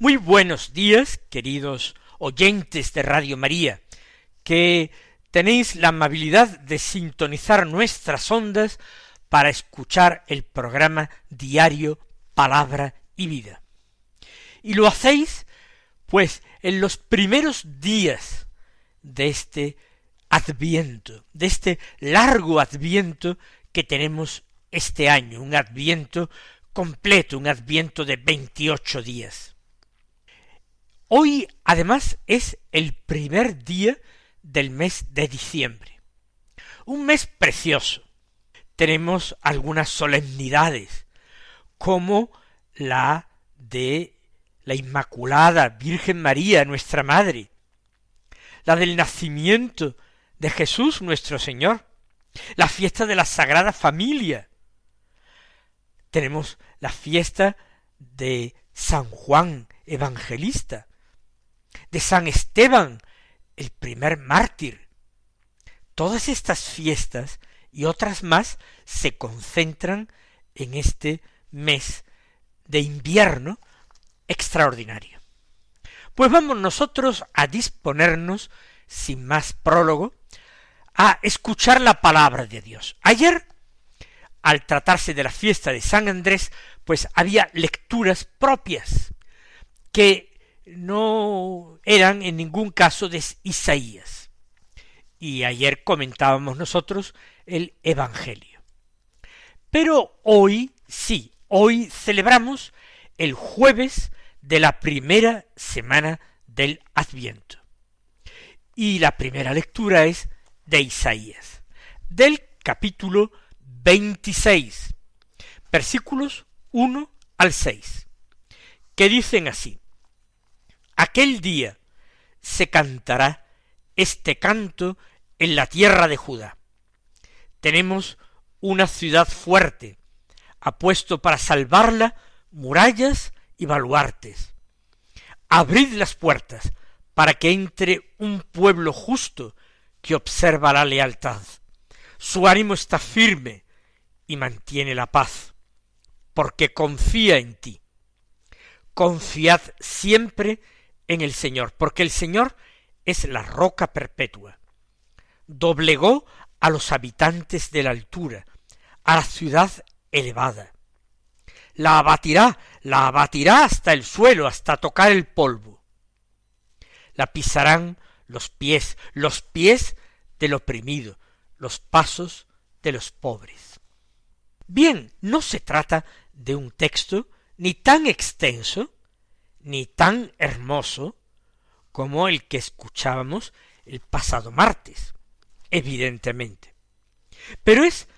Muy buenos días, queridos oyentes de Radio María, que tenéis la amabilidad de sintonizar nuestras ondas para escuchar el programa diario Palabra y Vida. Y lo hacéis, pues, en los primeros días de este adviento, de este largo adviento que tenemos este año, un adviento completo, un adviento de veintiocho días. Hoy, además, es el primer día del mes de diciembre. Un mes precioso. Tenemos algunas solemnidades, como la de la Inmaculada Virgen María, nuestra Madre, la del nacimiento de Jesús nuestro Señor, la fiesta de la Sagrada Familia. Tenemos la fiesta de San Juan Evangelista, de San Esteban, el primer mártir. Todas estas fiestas y otras más se concentran en este mes de invierno extraordinario. Pues vamos nosotros a disponernos, sin más prólogo, a escuchar la palabra de Dios. Ayer, al tratarse de la fiesta de San Andrés, pues había lecturas propias que no eran en ningún caso de Isaías. Y ayer comentábamos nosotros el Evangelio. Pero hoy sí, hoy celebramos el jueves de la primera semana del Adviento. Y la primera lectura es de Isaías, del capítulo 26, versículos 1 al 6, que dicen así, Aquel día se cantará este canto en la tierra de Judá. Tenemos una ciudad fuerte, ha puesto para salvarla murallas y baluartes. Abrid las puertas para que entre un pueblo justo que observa la lealtad. Su ánimo está firme y mantiene la paz, porque confía en ti. Confiad siempre en el Señor, porque el Señor es la roca perpetua. Doblegó a los habitantes de la altura, a la ciudad elevada. La abatirá, la abatirá hasta el suelo, hasta tocar el polvo. La pisarán los pies, los pies del oprimido, los pasos de los pobres. Bien, no se trata de un texto ni tan extenso, ni tan hermoso como el que escuchábamos el pasado martes, evidentemente. Pero es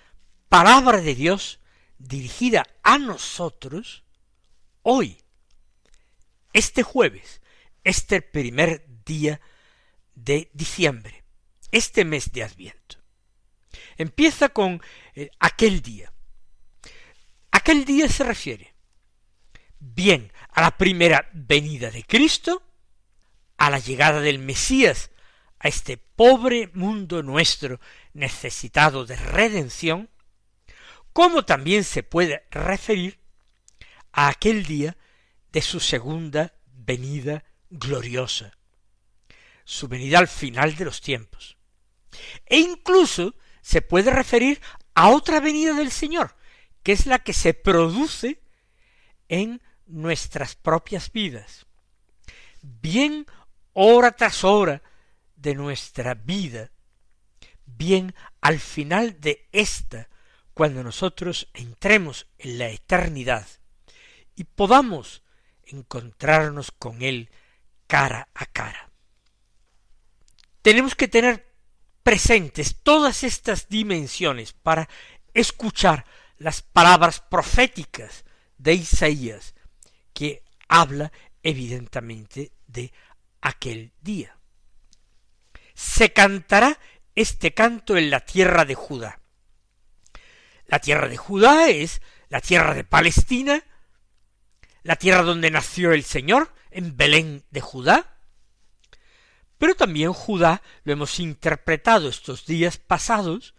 palabra de Dios dirigida a nosotros hoy, este jueves, este primer día de diciembre, este mes de Adviento. Empieza con eh, aquel día. Aquel día se refiere bien a la primera venida de Cristo, a la llegada del Mesías a este pobre mundo nuestro necesitado de redención, como también se puede referir a aquel día de su segunda venida gloriosa, su venida al final de los tiempos. E incluso se puede referir a otra venida del Señor, que es la que se produce en nuestras propias vidas. Bien hora tras hora de nuestra vida, bien al final de esta, cuando nosotros entremos en la eternidad y podamos encontrarnos con Él cara a cara. Tenemos que tener presentes todas estas dimensiones para escuchar las palabras proféticas de Isaías que habla evidentemente de aquel día. Se cantará este canto en la tierra de Judá. La tierra de Judá es la tierra de Palestina, la tierra donde nació el Señor, en Belén de Judá, pero también Judá lo hemos interpretado estos días pasados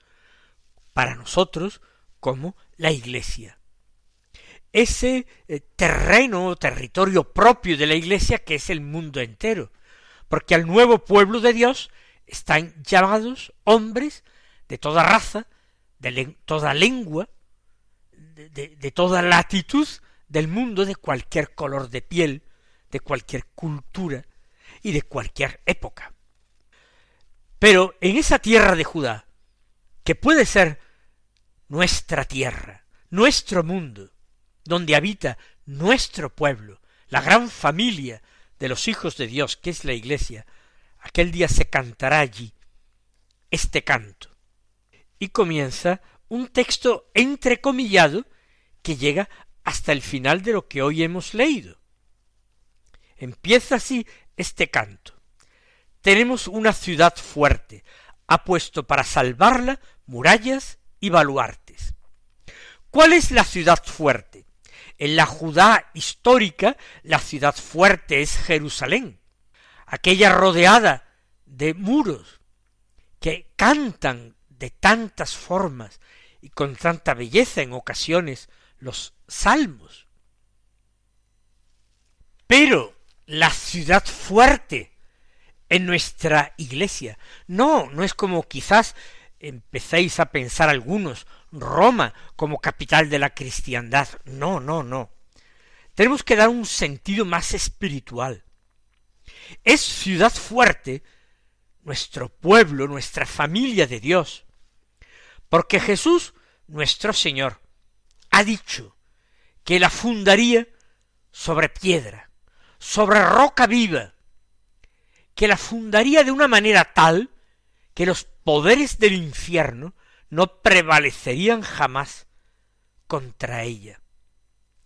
para nosotros como la Iglesia. Ese eh, terreno o territorio propio de la Iglesia que es el mundo entero, porque al nuevo pueblo de Dios están llamados hombres de toda raza, de toda lengua, de, de toda latitud del mundo, de cualquier color de piel, de cualquier cultura y de cualquier época. Pero en esa tierra de Judá, que puede ser nuestra tierra, nuestro mundo, donde habita nuestro pueblo, la gran familia de los hijos de Dios, que es la Iglesia, aquel día se cantará allí este canto. Y comienza un texto entrecomillado que llega hasta el final de lo que hoy hemos leído. Empieza así este canto. Tenemos una ciudad fuerte, ha puesto para salvarla murallas y baluartes. ¿Cuál es la ciudad fuerte? En la Judá histórica, la ciudad fuerte es Jerusalén, aquella rodeada de muros que cantan de tantas formas y con tanta belleza en ocasiones los salmos. Pero la ciudad fuerte en nuestra iglesia. No, no es como quizás empecéis a pensar algunos, Roma como capital de la cristiandad. No, no, no. Tenemos que dar un sentido más espiritual. Es ciudad fuerte nuestro pueblo, nuestra familia de Dios, porque Jesús, nuestro Señor, ha dicho que la fundaría sobre piedra, sobre roca viva, que la fundaría de una manera tal que los poderes del infierno no prevalecerían jamás contra ella.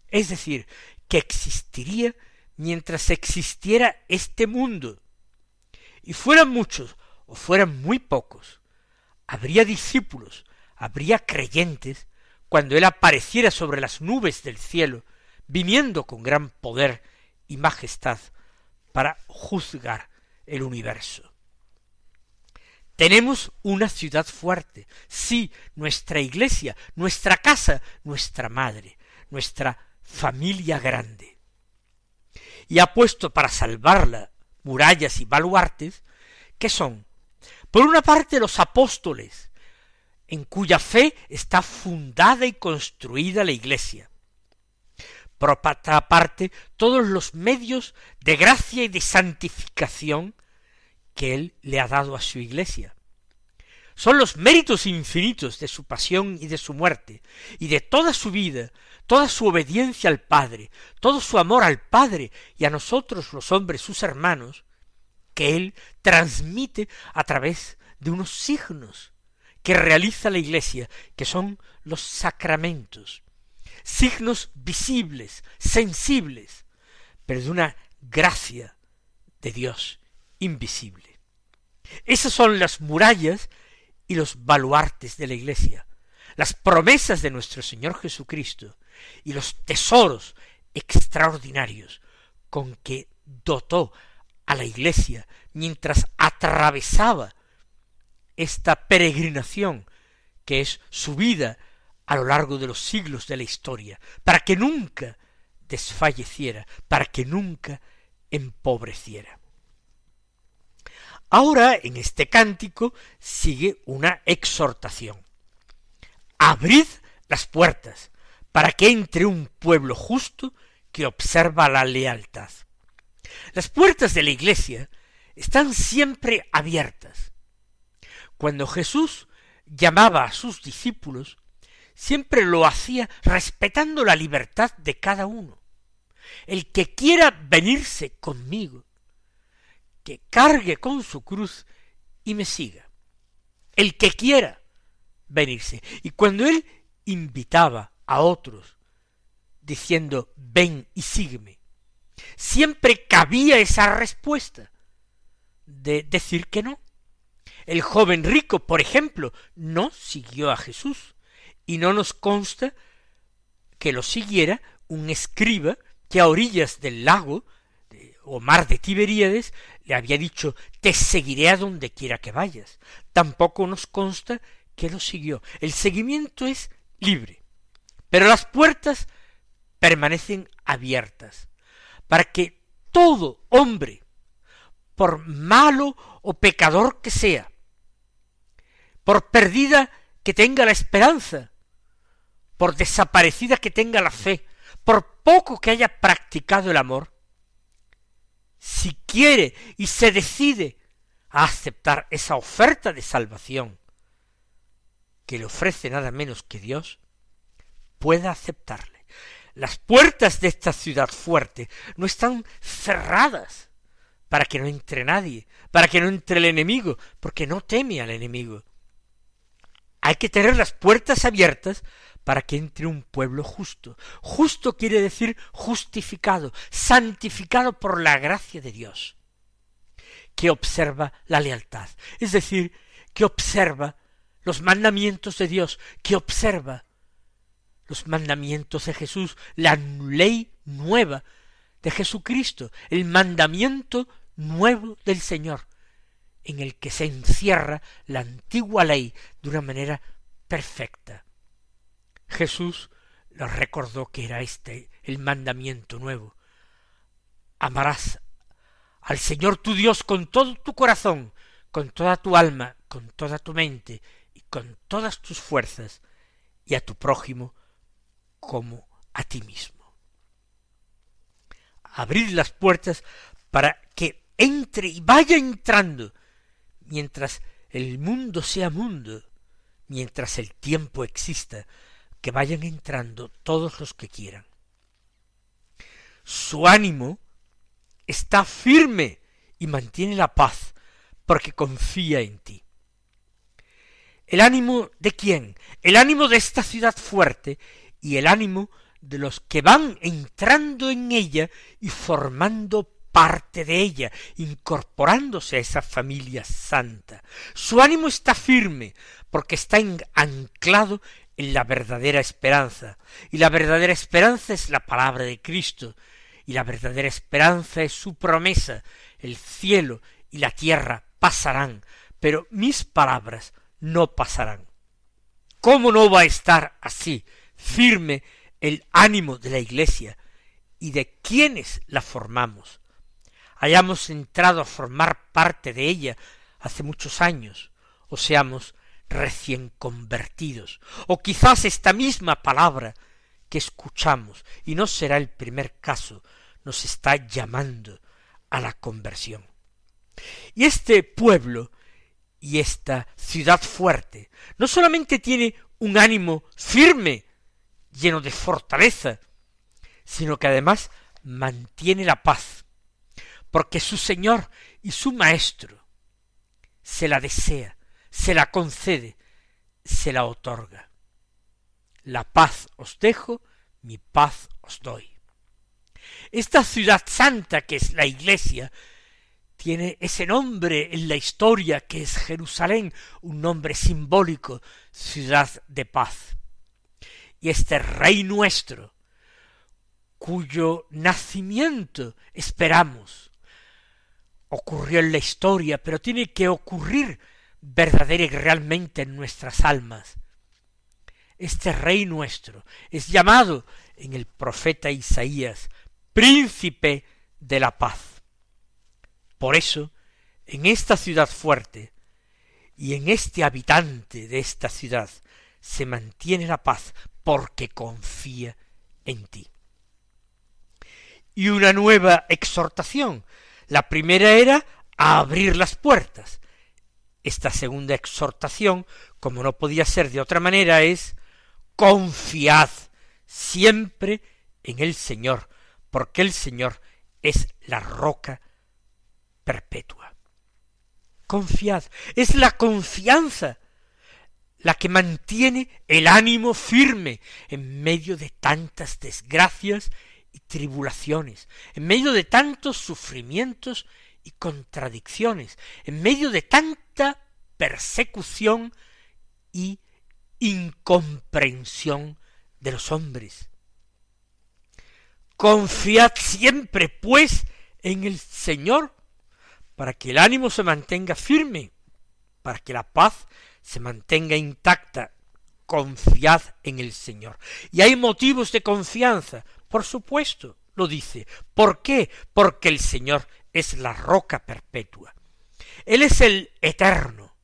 Es decir, que existiría mientras existiera este mundo. Y fueran muchos o fueran muy pocos, habría discípulos, habría creyentes, cuando él apareciera sobre las nubes del cielo, viniendo con gran poder y majestad para juzgar el universo. Tenemos una ciudad fuerte, sí, nuestra iglesia, nuestra casa, nuestra madre, nuestra familia grande. Y ha puesto para salvarla murallas y baluartes, que son, por una parte, los apóstoles, en cuya fe está fundada y construida la iglesia. Por otra parte, todos los medios de gracia y de santificación que Él le ha dado a su iglesia. Son los méritos infinitos de su pasión y de su muerte, y de toda su vida, toda su obediencia al Padre, todo su amor al Padre y a nosotros los hombres sus hermanos, que Él transmite a través de unos signos que realiza la Iglesia, que son los sacramentos, signos visibles, sensibles, pero de una gracia de Dios invisible. Esas son las murallas y los baluartes de la Iglesia, las promesas de nuestro Señor Jesucristo y los tesoros extraordinarios con que dotó a la Iglesia mientras atravesaba esta peregrinación que es su vida a lo largo de los siglos de la historia, para que nunca desfalleciera, para que nunca empobreciera. Ahora, en este cántico, sigue una exhortación. Abrid las puertas para que entre un pueblo justo que observa la lealtad. Las puertas de la iglesia están siempre abiertas. Cuando Jesús llamaba a sus discípulos, siempre lo hacía respetando la libertad de cada uno. El que quiera venirse conmigo, que cargue con su cruz y me siga. El que quiera venirse. Y cuando él invitaba a otros, diciendo, ven y sígueme, siempre cabía esa respuesta de decir que no. El joven rico, por ejemplo, no siguió a Jesús, y no nos consta que lo siguiera un escriba que a orillas del lago o mar de Tiberíades le había dicho te seguiré a donde quiera que vayas. Tampoco nos consta que lo siguió. El seguimiento es libre, pero las puertas permanecen abiertas para que todo hombre, por malo o pecador que sea, por perdida que tenga la esperanza, por desaparecida que tenga la fe, por poco que haya practicado el amor, si quiere y se decide a aceptar esa oferta de salvación que le ofrece nada menos que Dios, pueda aceptarle. Las puertas de esta ciudad fuerte no están cerradas para que no entre nadie, para que no entre el enemigo, porque no teme al enemigo. Hay que tener las puertas abiertas para que entre un pueblo justo. Justo quiere decir justificado, santificado por la gracia de Dios, que observa la lealtad, es decir, que observa los mandamientos de Dios, que observa los mandamientos de Jesús, la ley nueva de Jesucristo, el mandamiento nuevo del Señor, en el que se encierra la antigua ley de una manera perfecta. Jesús les recordó que era este el mandamiento nuevo. Amarás al Señor tu Dios con todo tu corazón, con toda tu alma, con toda tu mente y con todas tus fuerzas, y a tu prójimo como a ti mismo. Abrir las puertas para que entre y vaya entrando, mientras el mundo sea mundo, mientras el tiempo exista, que vayan entrando todos los que quieran. Su ánimo está firme y mantiene la paz porque confía en ti. ¿El ánimo de quién? El ánimo de esta ciudad fuerte y el ánimo de los que van entrando en ella y formando parte de ella, incorporándose a esa familia santa. Su ánimo está firme, porque está anclado en la verdadera esperanza. Y la verdadera esperanza es la palabra de Cristo. Y la verdadera esperanza es su promesa. El cielo y la tierra pasarán, pero mis palabras no pasarán. ¿Cómo no va a estar así firme el ánimo de la Iglesia y de quienes la formamos? Hayamos entrado a formar parte de ella hace muchos años, o seamos recién convertidos, o quizás esta misma palabra que escuchamos, y no será el primer caso, nos está llamando a la conversión. Y este pueblo y esta ciudad fuerte no solamente tiene un ánimo firme, lleno de fortaleza, sino que además mantiene la paz, porque su Señor y su Maestro se la desea, se la concede, se la otorga. La paz os dejo, mi paz os doy. Esta ciudad santa que es la iglesia tiene ese nombre en la historia que es Jerusalén, un nombre simbólico, ciudad de paz. Y este rey nuestro, cuyo nacimiento esperamos, ocurrió en la historia, pero tiene que ocurrir verdadera y realmente en nuestras almas. Este Rey nuestro es llamado en el profeta Isaías príncipe de la paz. Por eso, en esta ciudad fuerte y en este habitante de esta ciudad se mantiene la paz porque confía en ti. Y una nueva exhortación. La primera era a abrir las puertas, esta segunda exhortación, como no podía ser de otra manera, es confiad siempre en el Señor, porque el Señor es la roca perpetua. Confiad, es la confianza la que mantiene el ánimo firme en medio de tantas desgracias tribulaciones, en medio de tantos sufrimientos y contradicciones, en medio de tanta persecución y incomprensión de los hombres. Confiad siempre, pues, en el Señor, para que el ánimo se mantenga firme, para que la paz se mantenga intacta. Confiad en el Señor. Y hay motivos de confianza, por supuesto, lo dice. ¿Por qué? Porque el Señor es la roca perpetua. Él es el eterno.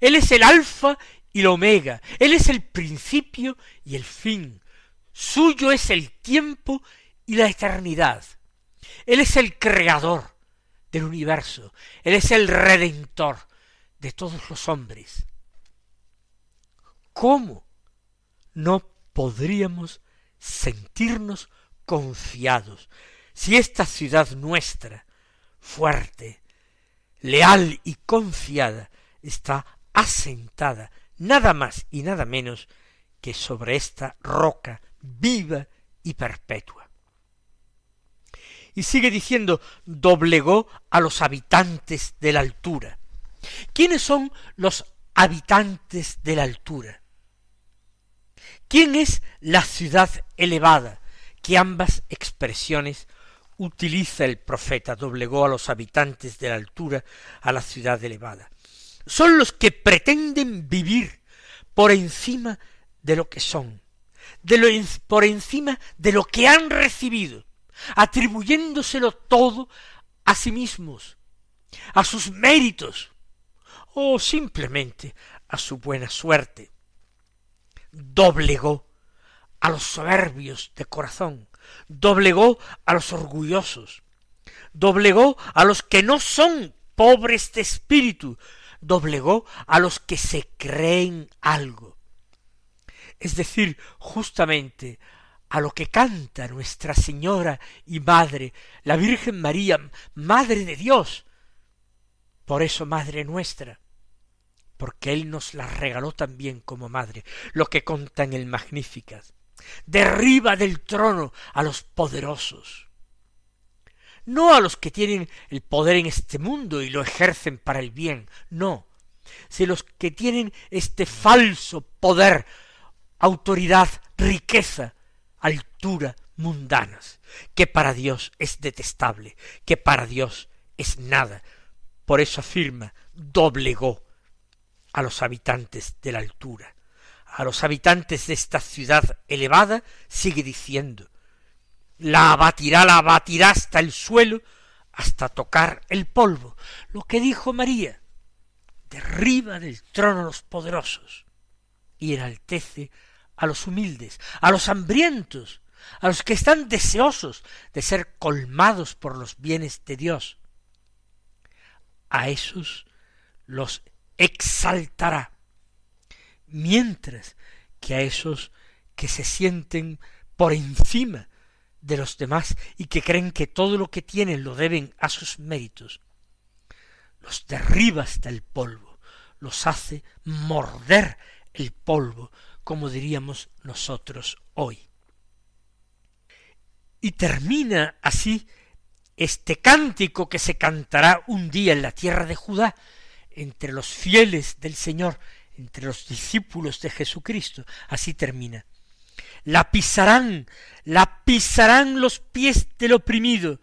Él es el alfa y el omega. Él es el principio y el fin. Suyo es el tiempo y la eternidad. Él es el creador del universo. Él es el redentor de todos los hombres. ¿Cómo no podríamos sentirnos confiados si esta ciudad nuestra, fuerte, leal y confiada, está asentada nada más y nada menos que sobre esta roca viva y perpetua? Y sigue diciendo, doblegó a los habitantes de la altura. ¿Quiénes son los habitantes de la altura? ¿Quién es la ciudad elevada? Que ambas expresiones utiliza el profeta, doblegó a los habitantes de la altura a la ciudad elevada. Son los que pretenden vivir por encima de lo que son, de lo, por encima de lo que han recibido, atribuyéndoselo todo a sí mismos, a sus méritos, o simplemente a su buena suerte. Doblegó a los soberbios de corazón, doblegó a los orgullosos, doblegó a los que no son pobres de espíritu, doblegó a los que se creen algo. Es decir, justamente a lo que canta Nuestra Señora y Madre, la Virgen María, Madre de Dios, por eso Madre nuestra, porque Él nos la regaló también como madre, lo que conta en el Magníficas. Derriba del trono a los poderosos, no a los que tienen el poder en este mundo y lo ejercen para el bien, no, sino los que tienen este falso poder, autoridad, riqueza, altura mundanas, que para Dios es detestable, que para Dios es nada. Por eso afirma, doblegó a los habitantes de la altura, a los habitantes de esta ciudad elevada, sigue diciendo, la abatirá, la abatirá hasta el suelo, hasta tocar el polvo, lo que dijo María, derriba del trono a los poderosos y enaltece a los humildes, a los hambrientos, a los que están deseosos de ser colmados por los bienes de Dios. A esos los exaltará, mientras que a esos que se sienten por encima de los demás y que creen que todo lo que tienen lo deben a sus méritos, los derriba hasta el polvo, los hace morder el polvo, como diríamos nosotros hoy. Y termina así este cántico que se cantará un día en la tierra de Judá, entre los fieles del Señor, entre los discípulos de Jesucristo. Así termina. La pisarán, la pisarán los pies del oprimido,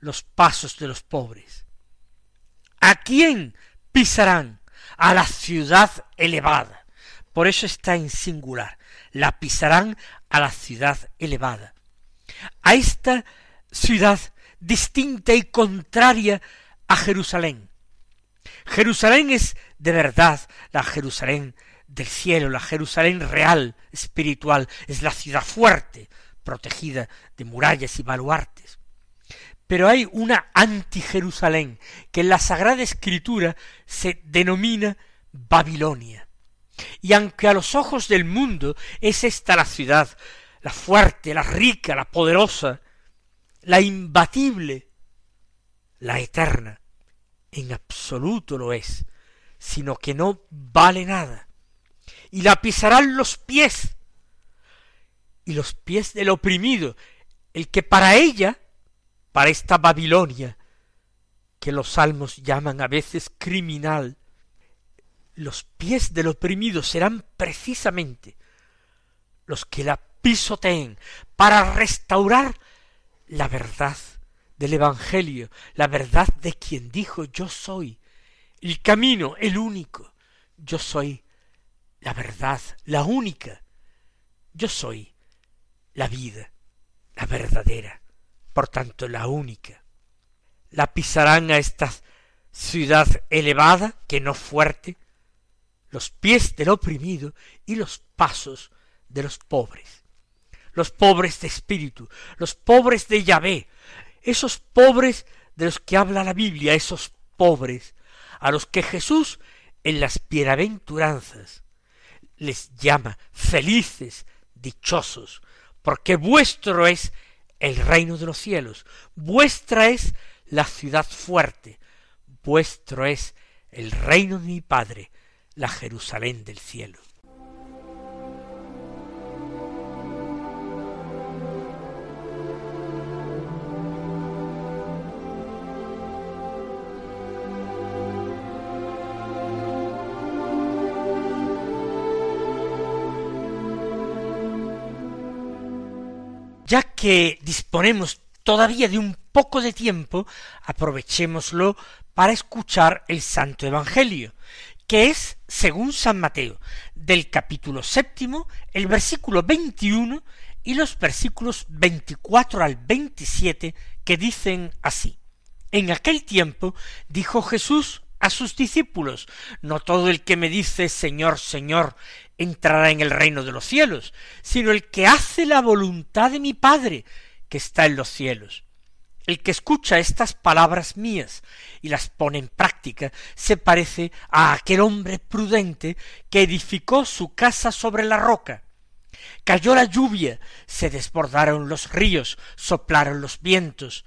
los pasos de los pobres. ¿A quién pisarán? A la ciudad elevada. Por eso está en singular. La pisarán a la ciudad elevada. A esta ciudad distinta y contraria a Jerusalén, Jerusalén es de verdad la Jerusalén del cielo, la Jerusalén real, espiritual, es la ciudad fuerte, protegida de murallas y baluartes. Pero hay una anti-Jerusalén que en la Sagrada Escritura se denomina Babilonia. Y aunque a los ojos del mundo es esta la ciudad, la fuerte, la rica, la poderosa, la imbatible, la eterna, en absoluto lo es, sino que no vale nada. Y la pisarán los pies, y los pies del oprimido, el que para ella, para esta Babilonia, que los salmos llaman a veces criminal, los pies del oprimido serán precisamente los que la pisoteen para restaurar la verdad del Evangelio, la verdad de quien dijo yo soy el camino, el único, yo soy la verdad, la única, yo soy la vida, la verdadera, por tanto la única. La pisarán a esta ciudad elevada, que no fuerte, los pies del oprimido y los pasos de los pobres, los pobres de espíritu, los pobres de Yahvé, esos pobres de los que habla la Biblia, esos pobres a los que Jesús en las bienaventuranzas les llama felices, dichosos, porque vuestro es el reino de los cielos, vuestra es la ciudad fuerte, vuestro es el reino de mi Padre, la Jerusalén del cielo. Ya que disponemos todavía de un poco de tiempo, aprovechémoslo para escuchar el Santo Evangelio, que es, según San Mateo, del capítulo séptimo, el versículo veintiuno y los versículos veinticuatro al veintisiete, que dicen así. En aquel tiempo dijo Jesús a sus discípulos, no todo el que me dice Señor, Señor, entrará en el reino de los cielos, sino el que hace la voluntad de mi Padre, que está en los cielos. El que escucha estas palabras mías y las pone en práctica se parece a aquel hombre prudente que edificó su casa sobre la roca. Cayó la lluvia, se desbordaron los ríos, soplaron los vientos,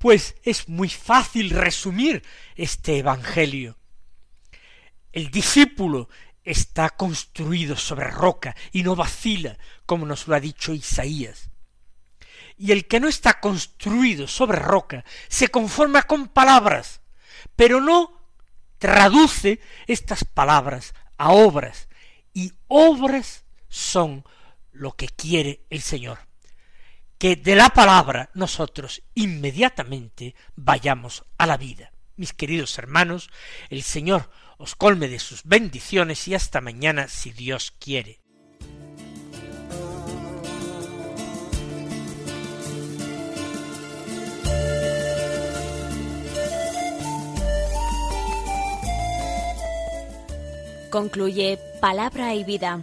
Pues es muy fácil resumir este Evangelio. El discípulo está construido sobre roca y no vacila, como nos lo ha dicho Isaías. Y el que no está construido sobre roca se conforma con palabras, pero no traduce estas palabras a obras, y obras son lo que quiere el Señor que de la palabra nosotros inmediatamente vayamos a la vida. Mis queridos hermanos, el Señor os colme de sus bendiciones y hasta mañana si Dios quiere. Concluye Palabra y Vida,